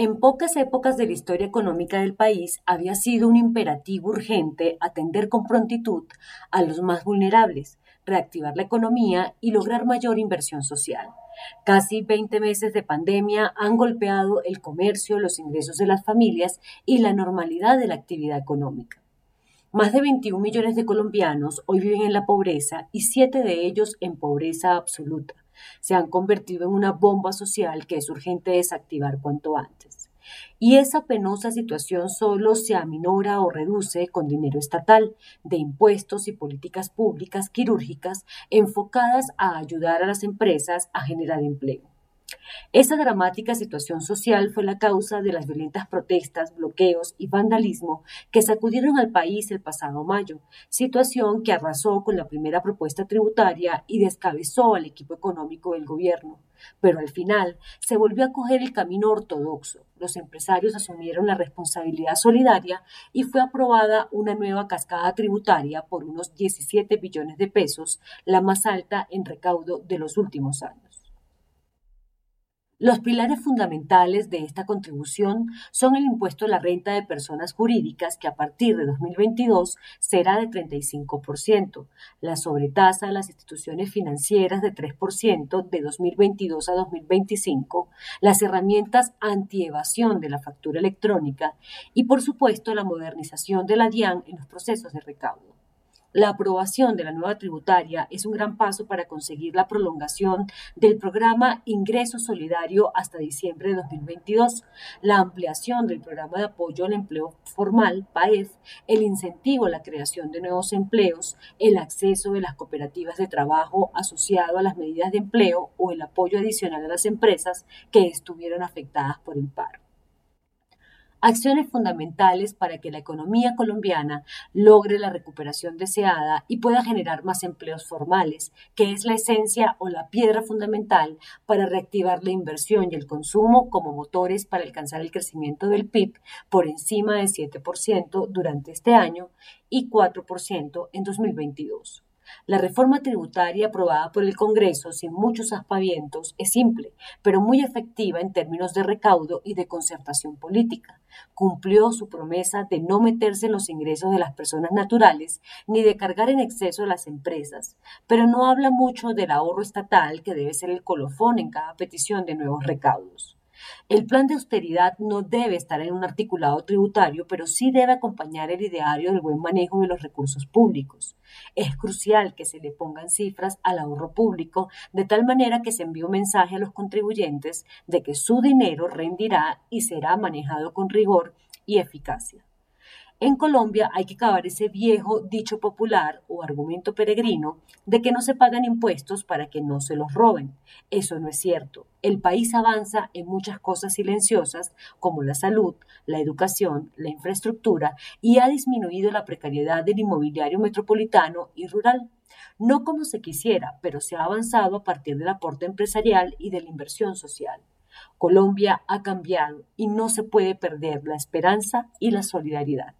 En pocas épocas de la historia económica del país había sido un imperativo urgente atender con prontitud a los más vulnerables, reactivar la economía y lograr mayor inversión social. Casi 20 meses de pandemia han golpeado el comercio, los ingresos de las familias y la normalidad de la actividad económica. Más de 21 millones de colombianos hoy viven en la pobreza y 7 de ellos en pobreza absoluta se han convertido en una bomba social que es urgente desactivar cuanto antes. Y esa penosa situación solo se aminora o reduce con dinero estatal, de impuestos y políticas públicas quirúrgicas enfocadas a ayudar a las empresas a generar empleo. Esa dramática situación social fue la causa de las violentas protestas, bloqueos y vandalismo que sacudieron al país el pasado mayo, situación que arrasó con la primera propuesta tributaria y descabezó al equipo económico del gobierno. Pero al final se volvió a coger el camino ortodoxo. Los empresarios asumieron la responsabilidad solidaria y fue aprobada una nueva cascada tributaria por unos 17 billones de pesos, la más alta en recaudo de los últimos años. Los pilares fundamentales de esta contribución son el impuesto a la renta de personas jurídicas, que a partir de 2022 será de 35%, la sobretasa a las instituciones financieras de 3% de 2022 a 2025, las herramientas antievasión de la factura electrónica y, por supuesto, la modernización de la DIAN en los procesos de recaudo. La aprobación de la nueva tributaria es un gran paso para conseguir la prolongación del programa Ingreso Solidario hasta diciembre de 2022, la ampliación del programa de apoyo al empleo formal, PAEF, el incentivo a la creación de nuevos empleos, el acceso de las cooperativas de trabajo asociado a las medidas de empleo o el apoyo adicional a las empresas que estuvieron afectadas por el paro acciones fundamentales para que la economía colombiana logre la recuperación deseada y pueda generar más empleos formales, que es la esencia o la piedra fundamental para reactivar la inversión y el consumo como motores para alcanzar el crecimiento del PIB por encima del 7% durante este año y 4% en 2022. La reforma tributaria aprobada por el Congreso sin muchos aspavientos es simple, pero muy efectiva en términos de recaudo y de concertación política. Cumplió su promesa de no meterse en los ingresos de las personas naturales ni de cargar en exceso a las empresas, pero no habla mucho del ahorro estatal que debe ser el colofón en cada petición de nuevos recaudos. El plan de austeridad no debe estar en un articulado tributario, pero sí debe acompañar el ideario del buen manejo de los recursos públicos. Es crucial que se le pongan cifras al ahorro público, de tal manera que se envíe un mensaje a los contribuyentes de que su dinero rendirá y será manejado con rigor y eficacia. En Colombia hay que acabar ese viejo dicho popular o argumento peregrino de que no se pagan impuestos para que no se los roben. Eso no es cierto. El país avanza en muchas cosas silenciosas como la salud, la educación, la infraestructura y ha disminuido la precariedad del inmobiliario metropolitano y rural. No como se quisiera, pero se ha avanzado a partir del aporte empresarial y de la inversión social. Colombia ha cambiado y no se puede perder la esperanza y la solidaridad.